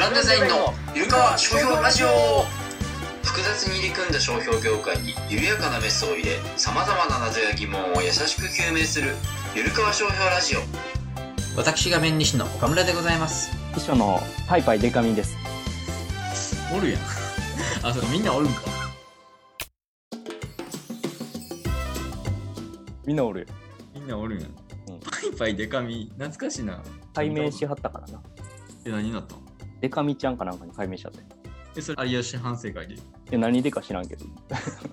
ランデザインのゆるかわ商標ラジオ。複雑に入り組んだ商標業界に緩やかなメスを入れさまざまな謎や疑問を優しく究明するゆるかわ商標ラジオ。私が弁理士の岡村でございます。秘書のパイパイデカミンです。おるやん。あそうみんなおるんか。みんなおるよ。みんなおるんやん、うん。パイパイデカミ懐かしいな。解明しはったからな。え何になったのデカミちゃんかなんかに解明しちゃって。えそれ有吉反省会でえ、何でか知らんけど。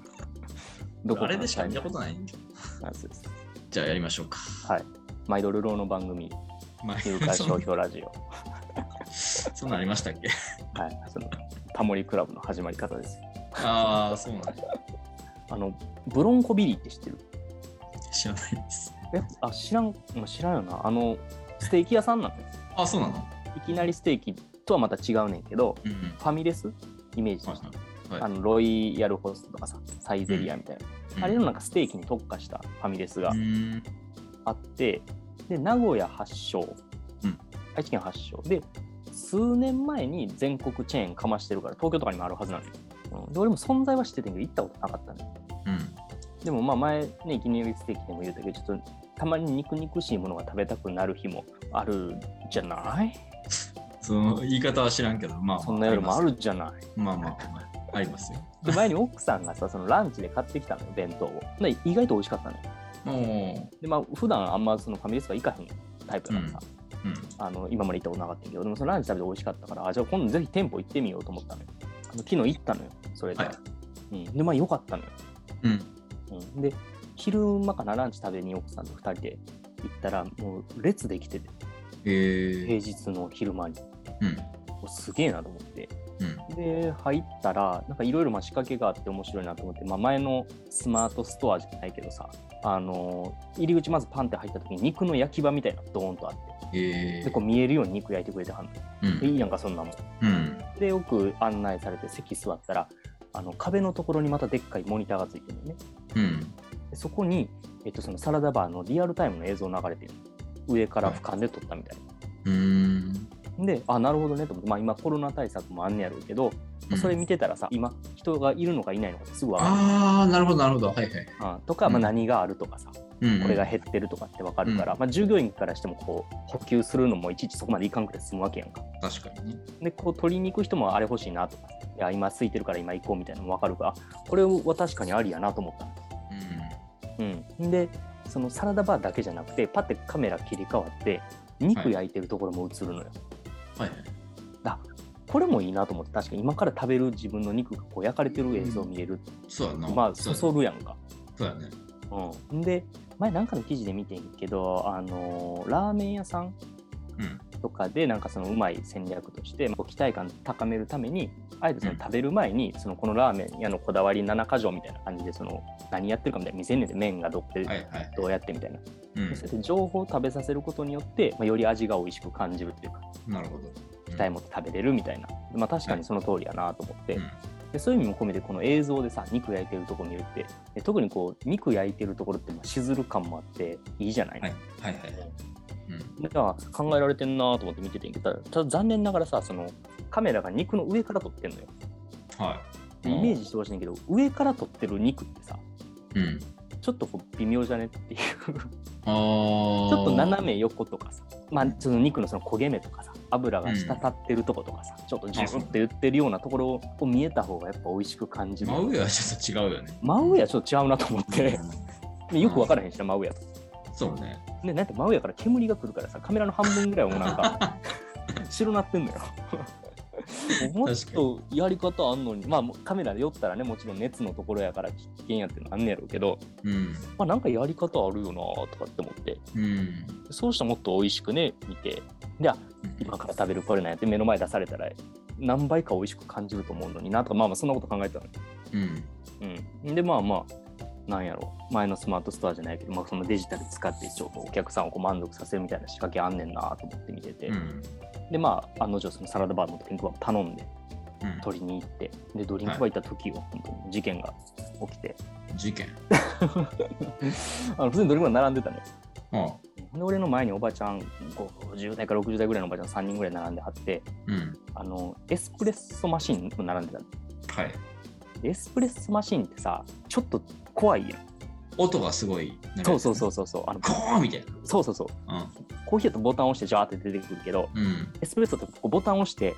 どあれでしか見たことない？んだないです。じゃあやりましょうかはい。マイドルローの番組、まあゆるか商標ラジオ。そんなんありましたっけ？はい。その、タモリクラブの始まり方ですよ。ああそうなんだあの、ブロンコビリーって知ってる？知らないですえ、あ、知らん、まあ知らんよな。あの、ステーキ屋さんなんです。あそうなの？いきなりステーキとはまた違うねんけど、うんうん。ファミレスイメージとはいして。はいあのロイヤルホストとかさ、サイゼリアみたいな。あれのなんかステーキに特化したファミレスがうん。あって、で、名古屋発祥、うん。愛知県発祥。で、数年前に全国チェーンかましてるから、東京とかにもあるはずなのよ。うん。で俺も存在は知っててんけど、行ったことなかったね。うん。でもまあ前ね、いきなりステーキでも言うたけど、ちょっとたまに肉々しいものが食べたくなる日もあるじゃない？その言い方は知らんけどまあそんな夜もあるじゃない。まあまあまあありますよで前に奥さんがさ、そのランチで買ってきたのよ、弁当を。で意外と美味しかったのよ。もで、まあ普段あんまそのファミレスが行かへんタイプだからさ、ううんあの今まで行ったことなかったけど、でもそのランチ食べて美味しかったから、あじゃあ今度ぜひ店舗行ってみようと思ったのよ。あの昨日行ったのよ、それで。はいうん、で、まあ良かったのよ。うんうん、で、昼間かな、ランチ食べに奥さんと2人で行ったら、もう列できてて、え平日の昼間に。うんすげえなと思って。うんで、入ったら、なんかいろいろ仕掛けがあって面白いなと思って、まあ、前のスマートストアじゃないけどさ、あの入り口まずパンって入った時に肉の焼き場みたいなドーンとあって、えでこう見えるように肉焼いてくれてはんの。うんでいいやんか、そんなもん。うんで、よく案内されて席座ったら、あの壁のところにまたでっかいモニターがついてるのね。うんでそこに、えっと、そのサラダバーのリアルタイムの映像流れてるの上から俯瞰で撮ったみたいな。うんで、あ、なるほどねと思って、まあ今コロナ対策もあんねやろうけど、まあそれ見てたらさ、今人がいるのかいないのかすぐ分かる。ああなるほどなるほど。はいはい。うんとか、まあ、うん。何があるとかさ、うんこれが減ってるとかって分かるから、うん。まあ、従業員からしてもこう補給するのもいちいちそこまでいかんくて済むわけやんか。確かにね。で、こう取りに行く人もあれ欲しいなとか、いや、今空いてるから今行こうみたいなのも分かるから、これは確かにありやなと思った。の。うん、でそのサラダバーだけじゃなくてパッてカメラ切り替わって肉焼いてるところも映るのよ、うんはいはいこれもいいなと思って確かに今から食べる自分の肉がこう焼かれてる映像を見れる、そうやな。まあそそるやんか、そうやね。うん、で前なんかの記事で見てんけどあのーラーメン屋さんうんとかでなんかそのうまい戦略として、まあ、期待感高めるためにあえてその食べる前にそのこのラーメン屋のこだわり7か条みたいな感じでその何やってるかみたいな見せんねんで麺がどこではいはい。どうやってみたいな。うん。そうやって情報を食べさせることによって、まあ、より味が美味しく感じるというかなるほど。期待持って食べれるみたいな、まあ、確かにその通りやなと思って、うん。でそういう意味も込めてこの映像でさ肉焼いてるところ見るってで特にこう肉焼いてるところってまあしずる感もあっていいじゃない、はいはいはいうん。だから考えられてんなと思って見ててんけどただ残念ながらさそのカメラが肉の上から撮ってんのよ。はい。でイメージしてほしいんだけど上から撮ってる肉ってさうん。ちょっとこう微妙じゃねっていう。ちょっと斜め横とかさ、まあ、その肉のその焦げ目とかさ、油が滴ってるとことかさ、ちょっとジューって言ってるようなところを見えた方がやっぱ美味しく感じる。真上はちょっと違うよね。真上はちょっと違うなと思って、でよく分からへんしな、真上やと。そうね。で、なんて真上から煙が来るからさ、カメラの半分ぐらいはもうなんか、白なってんのよ。もっとやり方あんのに、まあカメラで寄ったらね、もちろん熱のところやから危険やっていうのあんねやろうけど、うん。まあなんかやり方あるよなとかって思って、うん。そうしたらもっと美味しくね、見て、で、あ今から食べるこれなんやって目の前出されたら何倍か美味しく感じると思うのになとかまあまあそんなこと考えてたのよ。うん。うん、でまあまあなんやろ前のスマートストアじゃないけど、まあ、そのデジタル使って一応お客さんをこう満足させるみたいな仕掛けあんねんなと思って見てて、うん。でまあ案の定そのサラダバーのドリンクバーを頼んでうん。取りに行ってでドリンクバー行った時は本当に事件が起きて、事件。あの普通にドリンクバー並んでたのよ。あで俺の前におばちゃん50代から60代ぐらいのおばちゃん3人ぐらい並んではってうん。あのエスプレッソマシンも並んでたの。はい。エスプレッソマシンってさちょっと怖いやん音がすごい。そうそうそうそうそうあのコーンみたいそうそうそうな。コーヒーだとボタンを押してジャーって出てくるけどうん。うん。エスプレッソってこうボタンを押して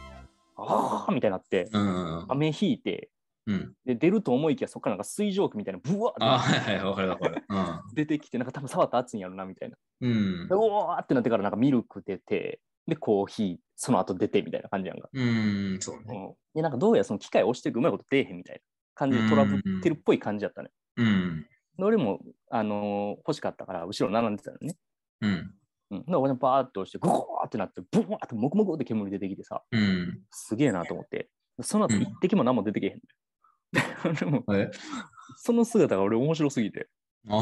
あーみたいになってうん。飴引いてうん。で出ると思いきやそこからなんか水蒸気みたいなブワーっはいはい、わかるわかる。出てきてなんか多分触ったら熱いんやろなみたいなうん。うんで。うわーってなってからなんかミルク出てでコーヒーその後出てみたいな感じやんか、うん、そうね。うん、でなんかどうやらその機械押していくうまいこと出えへんみたいな感じでトラブってるっぽい感じやったね、うん。で俺も、あのー欲しかったから後ろ並んでたのね。うん。うん、で俺もバーって押してゴーってなってブワーってモクモクって煙出てきてさ。うん。すげえなと思って。その後うん一滴も何も出てけへんのよ。でもえ？その姿が俺面白すぎて。あ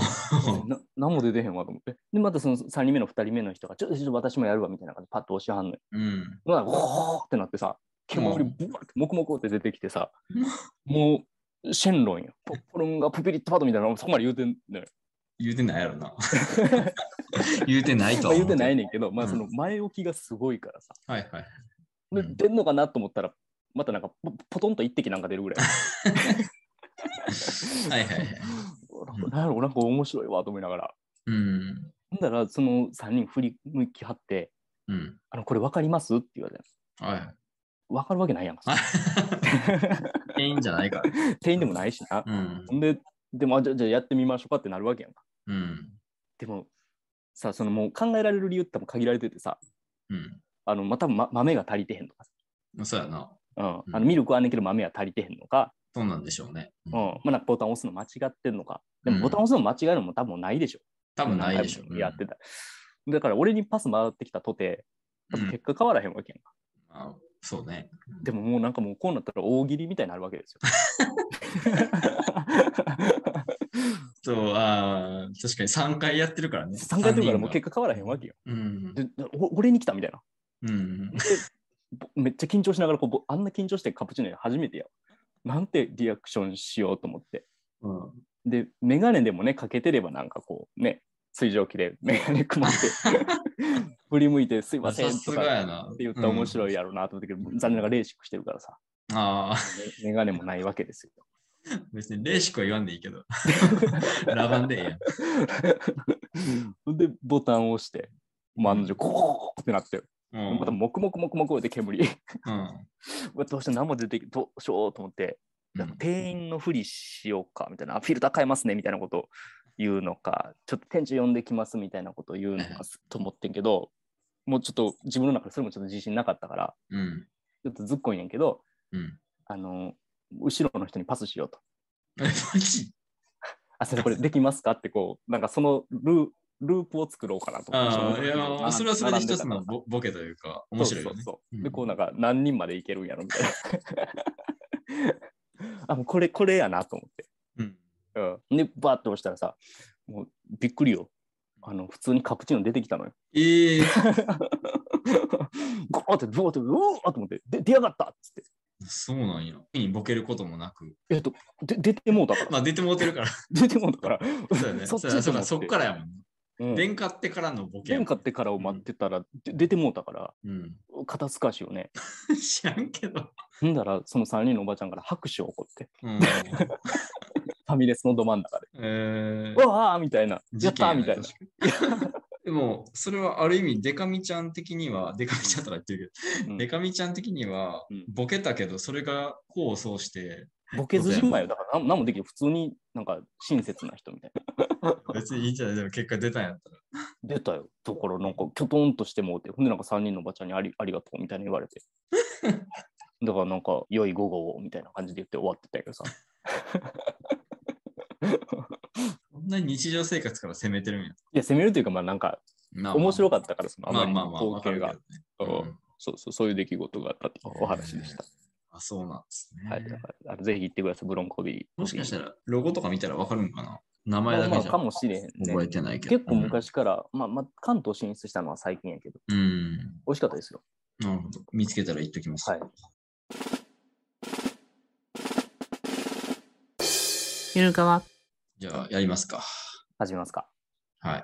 な何も出てへんわと思って。でまたその3人目の2人目の人がちょっと私もやるわみたいな感じでパッと押しはんのよ。うん。まあ、ゴーってなってさ、煙ブワーってモクモクって出てきてさ、もう、シェンロンよ。ポッポロンがプピリッとパッドみたいなのそこまで言うてんのよ。言うてないやろな。言うてないとまあ言うてないねんけど、まあうんその前置きがすごいからさ、はいはい。でうん出んのかなと思ったら、またなんかポポトンと一滴なんか出るぐらい。はいはいはい。なんやろ、なんか面白いわと思いながら。うん。ほんだら、その3人振り向きはって、うん。あの、これ分かります？って言われたの。はい。分かるわけないやんか。店員じゃないから。店員でもないしな。うん。で、でも、あじゃあじゃあやってみましょうかってなるわけやんか。うん。でも、さ、そのもう考えられる理由っても限られててさ、うん。あの、また、ま、豆が足りてへんとかさ、そうやな。うん、うんあのミルクはあんねんけど豆は足りてへんのか、そうなんでしょうね。うん、まあ、なんかボタン押すの間違ってんのか、でうんもボタン押すの間違えるのも多分ないでしょ。多分ないでしょやってた。だから俺にパス回ってきたとて、結果変わらへんわけやんか。あそうね。でももうなんかもうこうなったら大喜利みたいになるわけですよ。そう、ああ、確かに3回やってるからね。3回やってるからもう果。結果変わらへんわけよ。うん。でお俺に来たみたいな。うん。めっちゃ緊張しながらこうぼあんな緊張してカプチーノ初めてや。なんてリアクションしようと思って。うん。で、メガネでもね、かけてればなんかこうね、水蒸気でメガネくまって、振り向いてすいませんとか。って言ったら面白い。いやろうなと思ったけど、残念ながらレーシックしてるからさ、ああ、メメガネもないわけですよ。別にレーシックは言わんでいいけど。ラバンでええやん。で、ボタンを押して、もう案の定、コーってなって、うんまたモクモクモクモクって煙。うん。どうして何も出てきどうしようと思って、うん店員のふりしようかみたいな、あフィルター変えますねみたいなことを言うのか、ちょっと店長呼んできますみたいなことを言うのかと思ってんけど、もうちょっと自分の中でそれもちょっと自信なかったから、うん。ちょっとずっこいねんけど、うん。あの、後ろの人にパスしようと。あ、先生これできますか？ってこう、なんかそのルーループを作ろうかなと。ああ、いや、それはそれで一つのボボケというか、面白いよね。そうそうで、こうなんか何人までいけるんやろみたいな。あ、もうこれ、これやなと思って。うん。うん、で、バーって押したらさ、もうびっくりよ。あの、普通にカプチーノ出てきたのよ。ええ ゴーって、ブワーって、うわーと思って、で出やがったっつって。そうなんや。にボケることもなく。えっと、で出てもうたから。まあ出てもうてるから。出てもうたから。そうやね。そっか、らやもんね。うん電化ってからのボケ。電買ってからを待ってたら、で出てもうたから、うん。肩透かしよね。知らんけど。ほんだら、その3人のおばちゃんから拍手を起こって、うん。ファミレスのど真ん中で。えうわーみたいな。や事ったみたいな。でも、それはある意味、デカミちゃん的には、デカミちゃんとか言ってるけど、うんデカミちゃん的にはうん、ボケたけど、それが功を奏して、ボケずじまいよ。だから何何もできる。普通になんか親切な人みたいな。別にいいんじゃないでも結果出たんやったら。出たよ。だからなんかきょとんとしてもうて、ほんでなんか3人のおばちゃんにありありがとうみたいに言われて。だからなんか良い午後をみたいな感じで言って終わってたけどさ。こんなに日常生活から攻めてるんや。いや、攻めるというかまあなんかまあ面白かったから、そのあまりにまあまあまあ、わかる光景。が。うんそうそう、そういう出来事があったっていうお話でした。あ、そうなんですね。はい、だからあのぜひ行ってください、ブロンコビー。もしかしたら、ロゴとか見たらわかるんかな名前だけじゃまあかもしれへんね。覚えてないけど。結構昔から、まあまあ関東進出したのは最近やけど、うん。うん。美味しかったですよ。なるほど。見つけたら言っときます。はい。ゆるかわ。じゃあ、やりますか。始めますか。はい。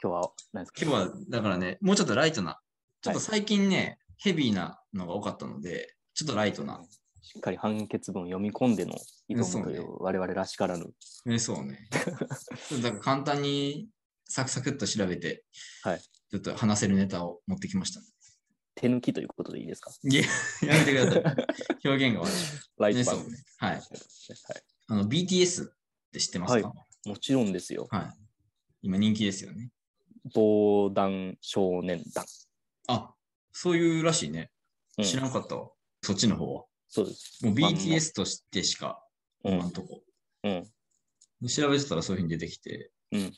今日は何ですか？今日は、だからね、もうちょっとライトな、ちょっと最近ね、ヘビーなのが多かったので、ちょっとライトな。しっかり判決文読み込んでの挑むという我々らしからぬ。ね、そうね。だから簡単にサクサクっと調べて、はいちょっと話せるネタを持ってきました。手抜きということでいいですか？いや、やめてください。表現が悪い。ね、ライト版そうね。はい。はいあの、BTS って知ってますか、もちろんですよ。はい。今人気ですよね。防弾少年団。あ、そういうらしいね。うん知らなかったわ。そっちの方は。そうです。もう BTS としてしか、うん今んとこ。うん。で調べてたらそういうふうに出てきて、うん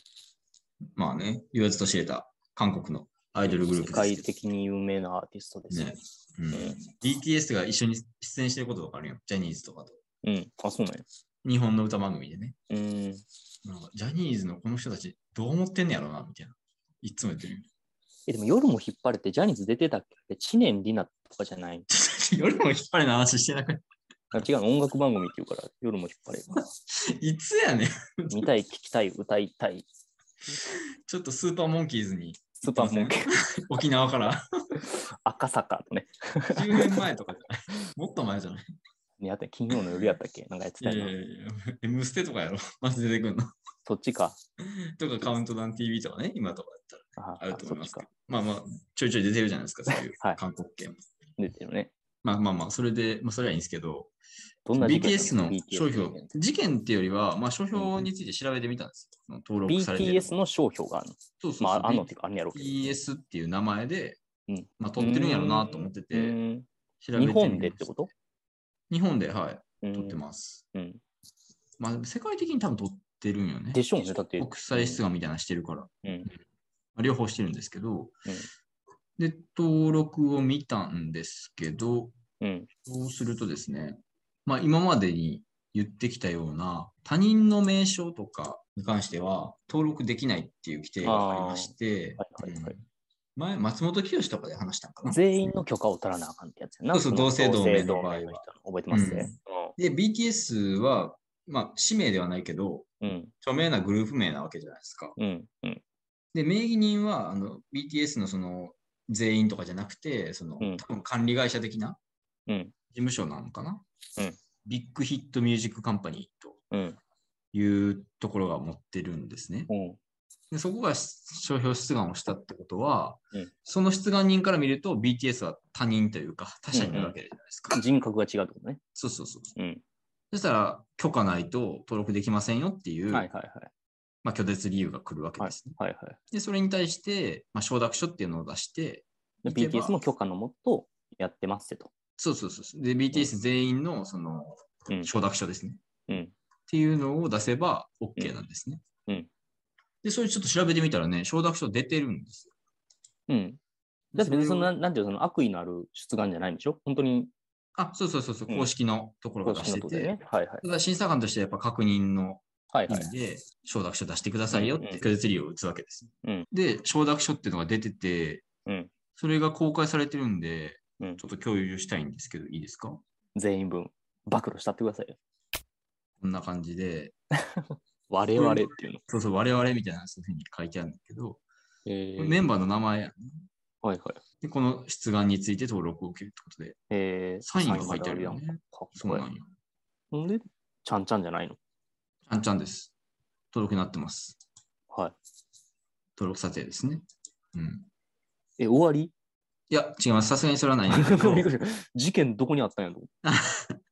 まあね、言わずと知れた韓国のアイドルグループ世ですけど界的に有名なアーティストですよね。うん、BTS が一緒に出演してることとかあるよ。ジャニーズとかと。うん。あ、そうなんや。日本の歌番組でね。うん。なんかジャニーズのこの人たちどう思ってんねやろな、みたいな。いつも言ってるよ。え、でも夜も引っ張れてジャニーズ出てたっけ？知念里奈とかじゃない？夜も引っ張りの話してなくて。あ違うの音楽番組っていうから夜も引っ張れる。いつやねん。見たい、聞きたい、歌いたい。ちょっとスーパーモンキーズにスーパーモンキー、沖縄から赤坂とね。10年前とかじゃない？もっと前じゃない？ねやった金曜の夜やったっけ？なんかやっていやたよな。いやいや、M ステとかやろ。まず出てくんの。そっちか。とかカウントダウン TV とかね、今とかやったらああると思いますけど。。まあまあ、ちょいちょい出てるじゃないですか、そういうはい韓国系も。出てるね。まあまあまあ、それで、まあそれはいいんですけど、ど BTS の？商標、事件っていうよりは、まあ商標について調べてみたんですよ。登録されてる。BTS の商標があるの？そうそうそう。まあ、あんのっていうか、あんねやろ。BTS っていう名前で、うんまあ取ってるんやろうなと思ってうて、ん調べて日本でってこと？日本で、はい、取取ってます。うん。まあ世界的に多分取ってるんよね。でしょうね。だって。国際出願みたいなのしてるから。うん。まあ両方してるんですけど、で、登録を見たんですけど、うん。そうするとですね、まあ今までに言ってきたような他人の名称とかに関しては登録できないっていう規定がありまして、はいはいはいうん前、松本清とかで話したんかな？全員の許可を取らなあかんってやつやな。そうそうの同姓同名の同場合は覚えてますね？で、BTS は、まあ、氏名ではないけど、うん。著名なグループ名なわけじゃないですか。うん。うん。で、名義人は、あの、BTS のその、全員とかじゃなくて、その、うん多分管理会社的なうん。事務所なのかな？うんビッグヒットミュージックカンパニーとうん。いうところが持ってるんですね。うん。でそこが商標出願をしたってことは、うんその出願人から見ると BTS は他人というか他者になるわけじゃないですか。人格が違うってことね。そうそうそう。うん。そしたら許可ないと登録できませんよっていう、はいはいはい。まあ、拒絶理由が来るわけはいですね。はいはい。で、それに対して、まあ、承諾書っていうのを出して、BTS も許可のもとやってますと。そうそうそう。で、BTS 全員のそのうん。承諾書ですね。うん。っていうのを出せば OK なんですね。うんで、それちょっと調べてみたらね、承諾書出てるんですよ。うん。だって別にその、なんていうの、その悪意のある出願じゃないんでしょ？本当にあ、そうそうそうそう、うん公式のところが公出してて、式のことでね。はいはい。ただ審査官としてやっぱ確認のはいはい。で、承諾書出してくださいよってうんうん拒絶理由を打つわけです。うんで、承諾書っていうのが出てて、うんそれが公開されてるんで、うんちょっと共有したいんですけど、いいですか？全員分、暴露したってくださいよ。こんな感じで、我々っていうの。そうそう、我々みたいなそういうふうに書いてあるんだけど、えメンバーの名前やねはいはい。で、この出願について登録を受けるってことで、えー、サインが書いてあるよね。かっこいいそうなん。よ。ほんで、ちゃんちゃんじゃないの？ちゃんちゃんです。登録になってます。はい。登録査定ですね。うん。え、終わり？いや、違います。さすがにそれはない 事件どこにあったんやろ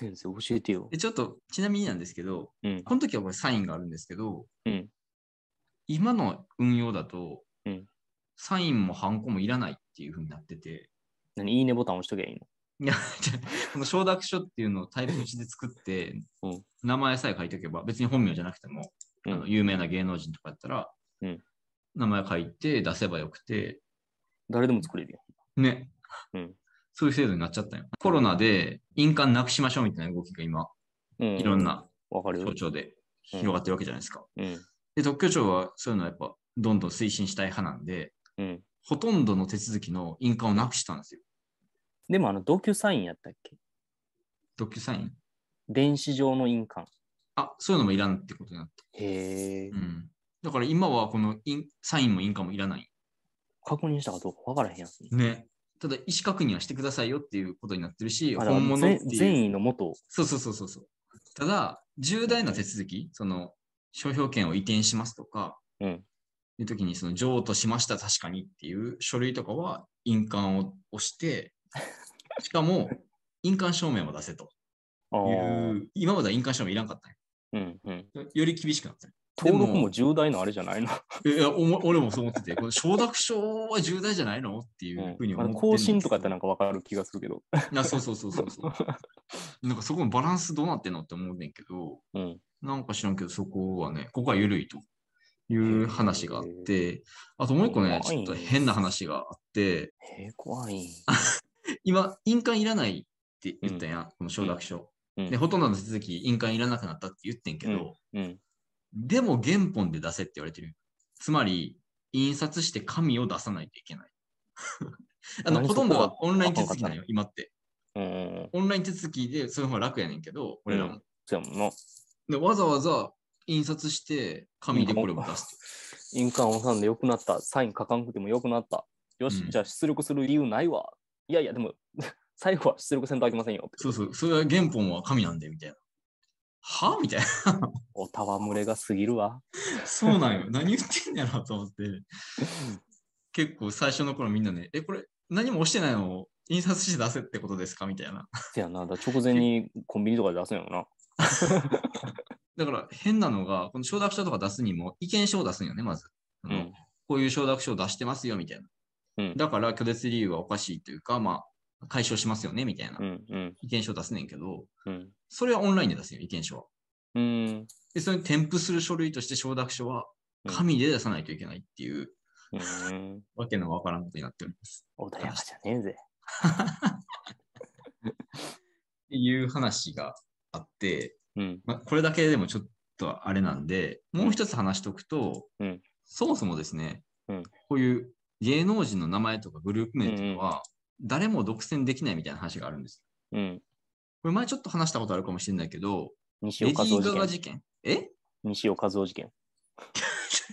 先生、教えてよ。でちょっと、ちなみになんですけど、うん。この時はこれサインがあるんですけど、うん。今の運用だと、うん。サインもハンコもいらないっていうふうになってて、何いいねボタン押しときゃいいの？いや、この承諾書っていうのをタイプ1で作って、うん。名前さえ書いておけば、別に本名じゃなくても、うん。あの有名な芸能人とかやったら、うん。名前書いて出せばよくて、誰でも作れるよ。ね、うんそういう制度になっちゃったよ。コロナで印鑑なくしましょうみたいな動きが今、うん。いろん。なわかるよ省。庁で広がってるわけじゃないですか。うん。で、特許庁はそういうのはやっぱどんどん推進したい派なんで、うん。ほとんどの手続きの印鑑をなくしたんですよ。でも、あの、ドキュサインやったっけ？ドキュサイン？電子上の印鑑。あ、そういうのもいらんってことになって。へえう。ん。だから今はこのサインも印鑑もいらない。確認したかどうか分からへんやつ。ね。ただ、意思確認はしてくださいよっていうことになってるし、本物って善いう。善意のもと、そうそうそうそうそう。ただ、重大な手続き、その、商標権を移転しますとか、うんいう時に、その、譲渡しました、確かにっていう書類とかは、印鑑を押して、しかも、印鑑証明も出せとあいーう、今までは印鑑証明いらんかったんうんうん。よより厳しくなったんよ登録も重大なあれじゃないの？いや、おも俺もそう思ってて、これ承諾書は重大じゃないのっていうふうに思ってんです更新とかってなんか分かる気がするけど。いや、そうそうそうそうそう。なんかそこのバランスどうなってんのって思うねんけど、うん。なんか知らんけど、そこはね、ここは緩いという話があって、あともう一個ね、ちょっと変な話があって、えー、怖い。今、印鑑いらないって言ったやん、この承諾書。うんで、ほとんどの手続き、印鑑いらなくなったって言ってんけど、うん。でも原本で出せって言われてる。つまり、印刷して紙を出さないといけない。あの、何ほとんどはオンライン手続きなんよ、今って。うん。オンライン手続きで、その方が楽やねんけど、俺らも。でわざわざ印刷して、紙でこれを出す印鑑押さんでよくなった。サイン書かんくてもよくなった。よし、うんじゃあ出力する理由ないわ。いやいや、でも、最後は出力せんとあきませんよ。そうそう、それは原本は紙なんで、みたいな。は？みたいな。おたわむれが過ぎるわ。そうなんよ。何言ってんやろと思って。結構最初の頃みんなね、え、これ何も押してないの？を印刷して出せってことですか？みたいな。せやな、だ直前にコンビニとかで出すんやろな。だから変なのが、この承諾書とか出すにも意見書を出すんよね、まず。うんこういう承諾書を出してますよ、みたいな。うんだから拒絶理由はおかしいというか、まあ、解消しますよね、みたいなうんうん意見書を出すねんけど、うん。それはオンラインで出すよ、意見書は。うん。で、それに添付する書類として承諾書は紙で出さないといけないっていう、うん。わけのわからんことになっております。穏やかじゃねえぜ。っていう話があって、うん。まあ、これだけでもちょっとあれなんで、もう一つ話しておくと、うんそもそもですね、うんこういう芸能人の名前とかグループ名というのは、誰も独占できないみたいな話があるんです。うん。これ前ちょっと話したことあるかもしれないけど、西尾和夫事件？え？西尾和夫事件。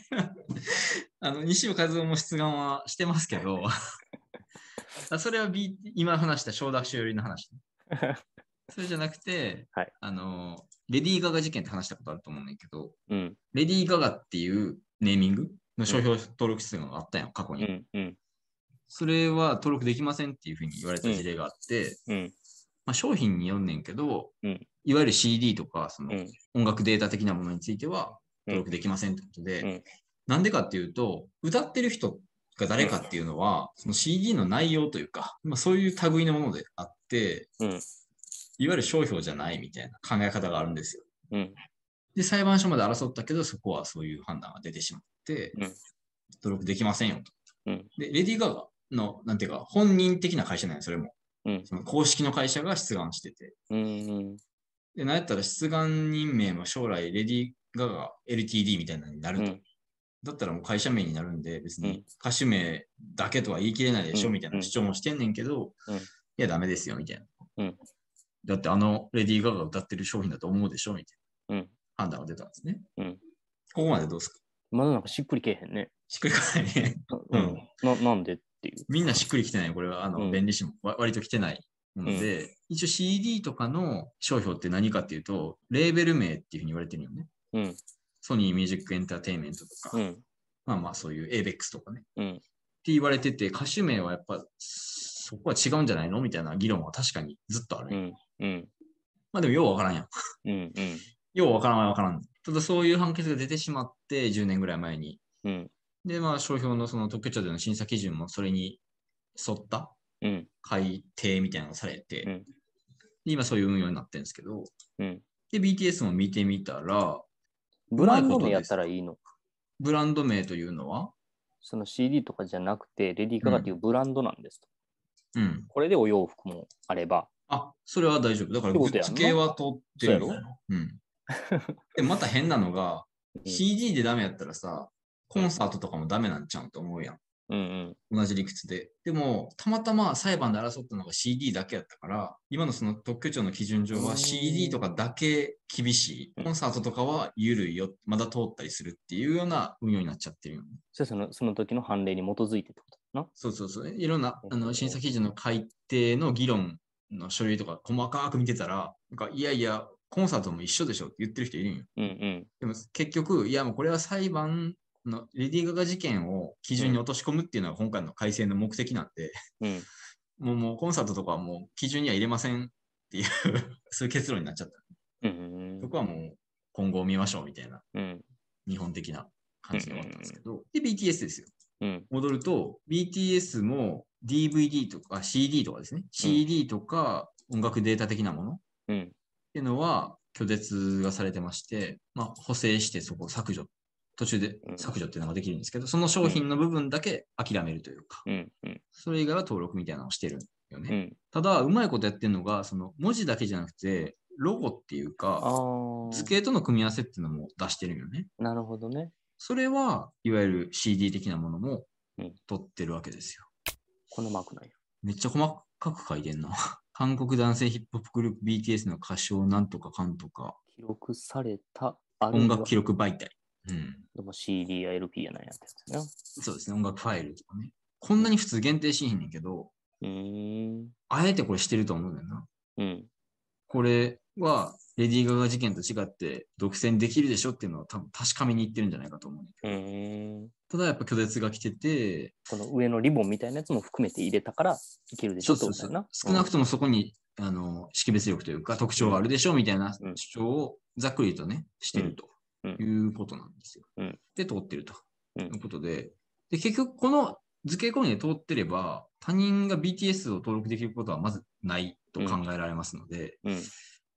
あの西尾和夫も出願はしてますけど、あ それは、B、今話した承諾書寄りの話。それじゃなくて、はいあの、レディー・ガガ事件って話したことあると思うんだけど、うん。レディー・ガガっていうネーミングの商標登録出願があったやん、過去に。うん。うん。それは登録できませんっていうふうに言われた事例があって、うん。まあ、商品によんねんけど、うんいわゆる CD とかそのうん。音楽データ的なものについてはうん登録できませんってことで、うんなんでかっていうと、歌ってる人が誰かっていうのは、その CD の内容というか、まあ、そういう類のものであって、うん。いわゆる商標じゃないみたいな考え方があるんですよ。うん。で、裁判所まで争ったけど、そこはそういう判断が出てしまって、うん登録できませんよと。うんで、レディー・ガガの、なんていうか、本人的な会社なんよ、それも。うんその公式の会社が出願してて。うん。で、なんやったら出願人名も将来、レディー・ガガ LTD みたいなのになると。うんだったらもう会社名になるんで、別うんに歌手名だけとは言い切れないでしょ、うんみたいな主張もしてんねんけど、うんいや、ダメですよ、みたいな。うんだってあのレディー・ガガが歌ってる商品だと思うでしょ、みたいなうん。判断が出たんですね。うんここまでどうですか？まだなんかしっくりけえへんね。しっくりこないね。ううんん。ななんで？っていう。みんなしっくりきてない。これは、あの、うん便利誌もわ割と来てないもので、一応 CD とかの商標って何かっていうと、レーベル名っていうふうに言われてるよね。うん。ソニーミュージックエンターテインメントとか、うん。まあまあそういう ABEX とかね。うん。って言われてて、歌手名はやっぱ、そこは違うんじゃないのみたいな議論は確かにずっとある、うん。うん。まあでもようわからんやん。うん。うん。ようわからんはわからん。ただそういう判決が出てしまって、10年ぐらい前に。うん。で、まあ商標のその特許庁での審査基準もそれに沿ったうん。改定みたいなのがされて、うんで今そういう運用になってるんですけど、うん。で、BTS も見てみたら、ブランド名やったらいいの。ブランド名というのは、その CD とかじゃなくて、レディー・ガガっていうブランドなんですと。うん。これでお洋服もあれば。あ、それは大丈夫。だから、グッズ系は通ってるそうん。で、また変なのが、うん CD でダメやったらさ、コンサートとかもダメなんちゃうんと思うやん。うん同じ理屈で。でも、たまたま裁判で争ったのが CD だけやったから、今のその特許庁の基準上はうん CD とかだけ厳しい。コンサートとかは緩いよ。まだ通ったりするっていうような運用になっちゃってるよね。それそのその時の判例に基づいてってことだな。そうそうそう。いろんなうんあの審査基準の改定の議論の書類とか細かく見てたら、なんかいやいや、コンサートも一緒でしょって言ってる人いるんよ。うんうん。でも結局、いやもうこれは裁判のレディー・ガガ事件を基準に落とし込むっていうのが今回の改正の目的なんで、うん。もうもうコンサートとかはもう基準には入れませんっていう そういう結論になっちゃった。うんそこはもう今後見ましょうみたいなうん。日本的な感じで終わったんですけど、で、BTS ですよ。うん。戻ると、BTS も DVD とか CD とかですね、CD とか音楽データ的なものっうん。ていうのは拒絶がされてまして、まあ、補正してそこを削除、途中でうん削除っていうのができるんですけど、その商品の部分だけ諦めるというか、うん。うん。それ以外は登録みたいなのをしてるよね。うん。ただ、うまいことやってるのが、その文字だけじゃなくて、ロゴっていうあか、あ。図形との組み合わせっていうのも出してるよね。なるほどね。それは、いわゆる CD 的なものもうん取ってるわけですよ。このマークなんや。めっちゃ細かく書いてんな。韓国男性ヒップホップグループ BTS の歌唱なんとかかんとか、記録された音楽記録媒体。うん。でも CD や LP やなんやってやつね。そうですね、音楽ファイルとかね。こんなに普通限定しへんねんけど、うーん。あえてこれしてると思うねんな。うん。これは、レディー・ガガ事件と違って独占できるでしょっていうのは多分確かめにいってるんじゃないかと思うね。ただやっぱ拒絶が来てて、この上のリボンみたいなやつも含めて入れたからいけるでしょってことだよな。少なくともそこに、あの識別力というか特徴があるでしょうみたいなうん主張をざっくりとね、してるとうんいうことなんですよ。うんで、通ってるとうんいうことで、で結局この図形コミで通ってれば、他人が BTS を登録できることはまずないと考えられますので、うん。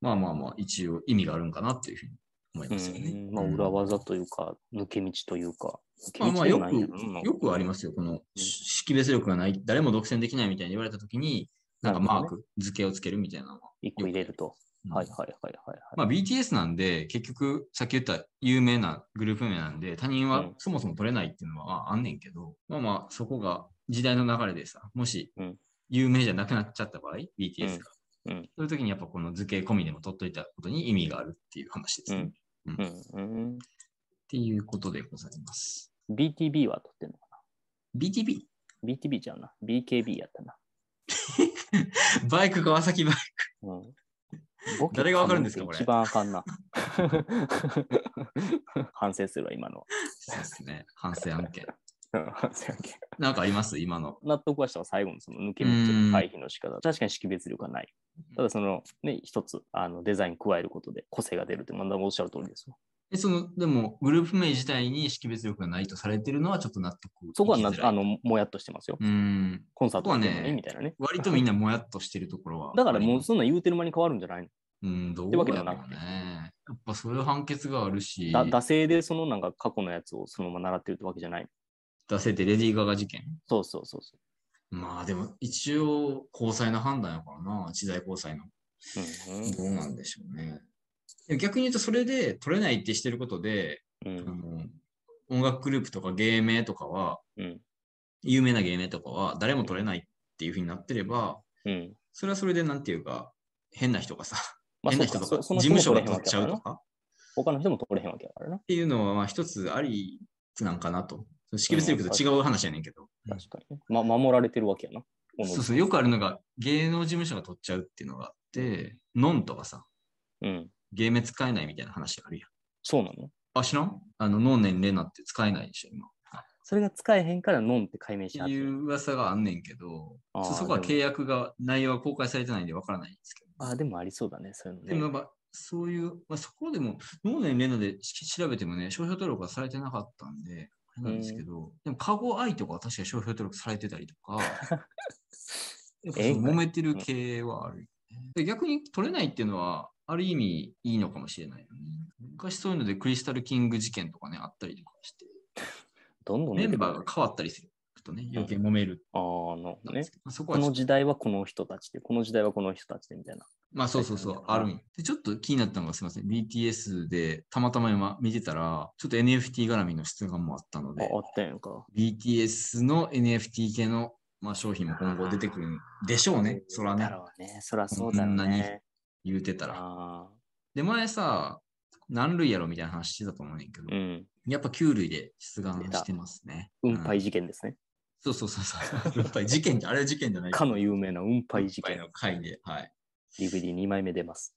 まあまあまあ、一応意味があるんかなっていうふうに思いうんますよね。まあ、うん裏技というか、抜け道というか。まあまあよく、よよくありますよ。この識別力がない、誰も独占できないみたいに言われたときに、なんかマーク、図形をつけるみたいなのは。一個入れると。うんはいはいはいはいはい。まあ BTS なんで、結局、さっき言った有名なグループ名なんで、他人はうんそもそも取れないっていうのはまああんねんけど、まあまあ、そこが時代の流れでさ、もしうん有名じゃなくなっちゃった場合、BTS が。うんうんそういう時にやっぱこの図形込みでも取っといたことに意味があるっていう話ですね。うんうん。っていうことでございます。BTB は取ってんのか BTB? な ?BTB じゃんな。BKB やったな。バイク川崎バイク。うん。誰がわかるんですかこれ一番あかんな。反省するわ、今のは。そうですね。反省案件。うん反省やけんなんかあります今の。納得はしたわ最後のその抜け道の回避の仕方。確かに識別力がない。ただそのね、一つあのデザイン加えることで個性が出るって、まだおっしゃる通りですわ。えその、でも、グループ名自体に識別力がないとされてるのはちょっと納得そこはなあのもやっとしてますよ。うーん。コンサートはねみたいなね。割とみんなもやっとしてるところは。だからもうそんなん言うてる間に変わるんじゃないの？うん、どうってわけでだろうはなくてね。やっぱそういう判決があるし、だ惰性でそのなんか過去のやつをそのまま習ってるってわけじゃない？出せてレディー・ガガ事件？そうそうそうそまあでも、一応、高裁の判断やからな、時代高裁の。う。うんどうなんでしょうね。逆に言うと、それで取れないってしてることで、うんあの音楽グループとか芸名とかは、うん有名な芸名とかは誰も取れないっていうふうになってれば、うん。それはそれでなんていうか、変な人がさ、まあ変な人とか、事務所が取っちゃうとかっ他の人も取れへんわけだからな。ていうのは、まあ一つありなんかなと。識別力と違う話やねんけど。確かにね。ま、守られてるわけやな。そうそう、よくあるのが、芸能事務所が取っちゃうっていうのがあって、ノンとかさ、うん。芸名使えないみたいな話あるやん。そうなの？あ、知らんあの、ノンネンレナって使えないでしょ、今。それが使えへんからノンって解明っしてはってる。いう噂があんねんけど、そそこは契約が、内容は公開されてないんでわからないんですけど。ああ、でもありそうだね、そういうのね。でもやっぱ、そういう、まあ、そこでも、ノーネンレナでし調べてもね、商標登録はされてなかったんで、あれなんですけど、でも、カゴアイとかは確かに商標登録されてたりとか、やっぱ揉めてる系はあるよね、で逆に取れないっていうのは、ある意味いいのかもしれないよね。昔そういうのでクリスタルキング事件とかね、あったりとかして、どんどんメンバーが変わったりするくとね、余計揉めるああ、なるほどね。まあそここの時代はこの人たちで、この時代はこの人たちでみたいな。まあそうそうそう、あるんよで、ちょっと気になったのがすみません。BTS でたまたま今見てたら、ちょっと NFT 絡みの出願もあったのあで、あったんか。BTS の NFT 系の、まあ、商品も今後出てくるんでしょうね。そらねだ、ろうね。そらそうだろうこんなにね。言うてたら。あで、前さ、何類やろみたいな話してたと思うねんけど、ーうん。やっぱ9類で出願してますね。運配うん事件ですね。そうそうそうそう。運配事件じゃ、あれは事件じゃないかの有名な運配事件。の回で。はい。DVD2 枚目出ます。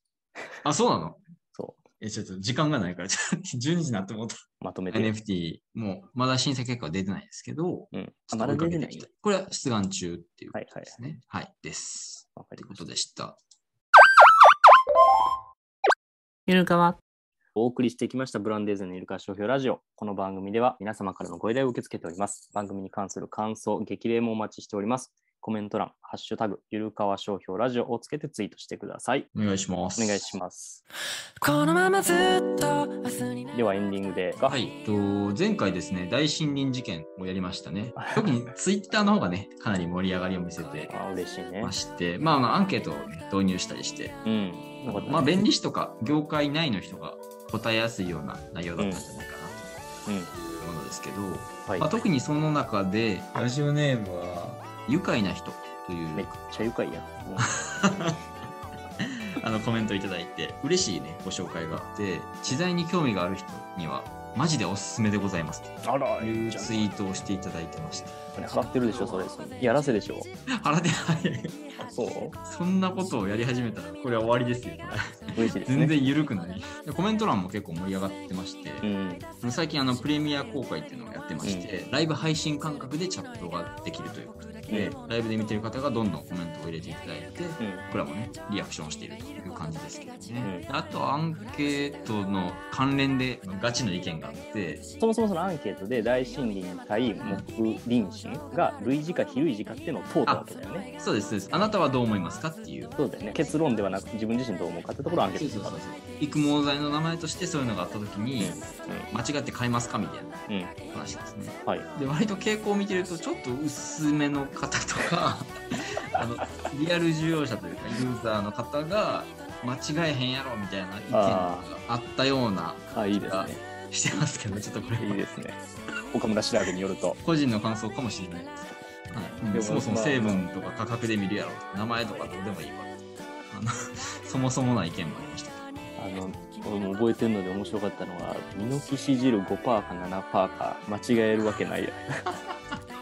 あ、そうなの？そえ、ちょっと時間がないから、ちょっと12時になって思った。う。まとめて。NFT、もうまだ審査結果は出てないですけど、うん。あ、まだ出てないこれは出願中っていうこはいはいとですね。はい、です。ということ。でした。ゆるかわ。お送りしてきましたブランデーズのイルカ商標ラジオ。この番組では皆様からのご依頼を受け付けております。番組に関する感想、激励もお待ちしております。コメント欄、ハッシュタグ、ゆるかわ商標ラジオをつけてツイートしてください。お願いします。お願いします。このままずっと明日になではエンディングで、はい、えっと前回ですね、大森林事件をやりましたね。特にツイッターの方がね、かなり盛り上がりを見せてあ嬉しいねま。して、まあ、まあ、アンケートをね導入したりして、うん。まあ、弁理士とか業界内の人が答えやすいような内容だったんじゃないかなうん。というものですけど、はいまあ、。特にその中で、ラジオネームは、愉快な人というめっちゃ愉快やん。あのコメントいただいて、嬉しいね、ご紹介があって、知財に興味がある人には、マジでおすすめでございますあら、というツイートをしていただいてました。払ってるでしょ、それ。やらせでしょ。腹で、はいあ、そうそんなことをやり始めたら、これは終わりですよ。ね。全然緩くない。でコメント欄も結構盛り上がってまして、うん。最近あのプレミア公開っていうのをやってまして、ライブ配信感覚でチャットができるということで、うライブで見てる方がどんどんコメントを入れていただいて、うん。僕らもね、リアクションしているという感じですけどね。うんあとアンケートの関連でガチの意見があって、そもそもそのアンケートで大森林対木林神が類似か非類似かっていうのを問うたわけだよね。そうです、そうです。あなたはどう思いますかっていう。そうだよね。結論ではなく自分自身どう思うかってところをアンケートそうそうそう。育毛剤の名前としてそういうのがあった時に、間違って買いますかみたいうん。うん。な話ですね。はい。で割と傾向を見てるとちょっと薄めの方とか あのリアル需要者というかユーザーの方が間違えへんやろみたいな意見があったようなあ、いいですね。してますけどちょっとこれいいですね。岡村調べによると。個人の感想かもしれないです、はいでもそもそもまあ成分とか価格で見るやろ名前とかどうでもいいわあの そもそもな意見もありましたあの、俺も覚えてるので面白かったのは、ミノキシ汁5%か7%か間違えるわけないや。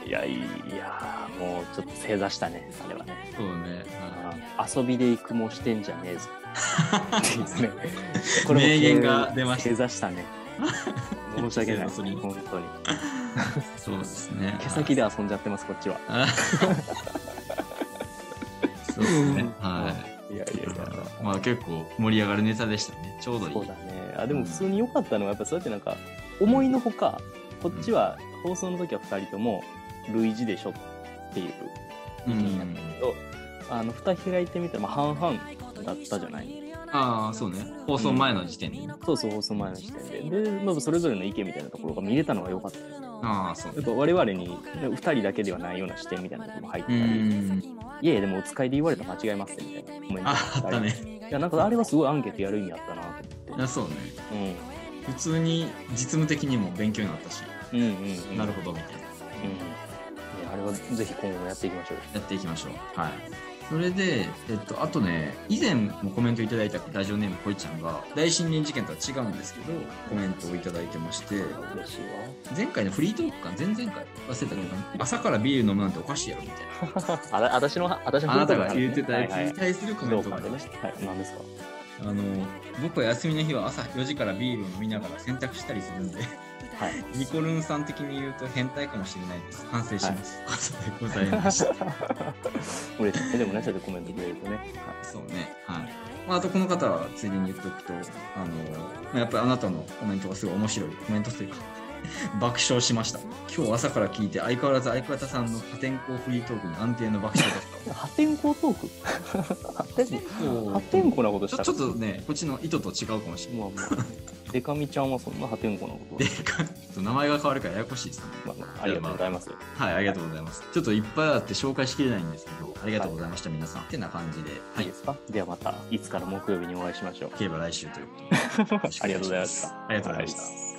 いや、いや、もうちょっと正座したね、あれはね。そうね、あ遊びで行くもしてんじゃねえぞ。ねい名言が出ました正座したね。申し訳ない。本当に。そうですね毛先で遊んじゃってます、こっちは。あ そうですねはいいやいやいや。まあ結構盛り上がるネタでしたね。ちょうどいい。そうだね。あでも普通に良かったのは、やっぱそうやってなんか、思いのほか、こっちは放送の時は2人とも類似でしょっていう意見やったけど、あの蓋開いてみたら、まあ、半々だったじゃない。ああ、そうね。放送前の時点でね。そうそう、放送前の時点で。で、まあ、それぞれの意見みたいなところが見れたのが良かった。ああ、そうね。やっぱ我々に2人だけではないような視点みたいなところも入ってうたり、ん。いやいや、でもお使いで言われたら間違えますってみたいなコメントあったね。いや、なんかあれはすごいアンケートやる意味あったなと思あ そうね。って。普通に実務的にも勉強になったし、うん。うんうん、うん。なるほどみたいな。うん。いやあれはぜひ今後もやっていきましょうよ。やっていきましょう。はい。それで、えっと、あとね、以前もコメントいただいたラジオネームこいちゃんが、大森林事件とは違うんですけど、コメントをいただいてまして、嬉しいわ。前回のフリートークか、前々回忘れたけど、朝からビール飲むなんておかしいやろみたいな。あら、私の、私のあなたが言ってたやつに対するコメントがありました。。はい、何ですか？あの僕は休みの日は朝4時からビールを飲みながら洗濯したりするんで、はい。ニコルンさん的に言うと変態かもしれないです。反省します。ことでございました。嬉しい。でもね、そうやってコメントくれるとね。そうね。はい。まあ、あとこの方はついでに言っておくと、あの、まあやっぱりあなたのコメントがすごい面白いコメントというか、爆笑しました。今日朝から聞いて相変わらず相方さんの破天荒フリートークに安定の爆笑だった。破天荒トーク？破天荒なことしちょたちょっとね、こっちの意図と違うかもしれない。まあまあ。デカミちゃんはそんな破天荒なことでかちょっと名前が変わるからややこしいですね。まあまあありがとうございます。はい、ありがとうございます。ちょっといっぱいあって紹介しきれないんですけど、ありがとうございました、皆さん。ってな感じで、はいいいで。すか？ではまたいつから木曜日にお会いしましょう。ければ来週ということで。ありがとうございました。ありがとうございました。はい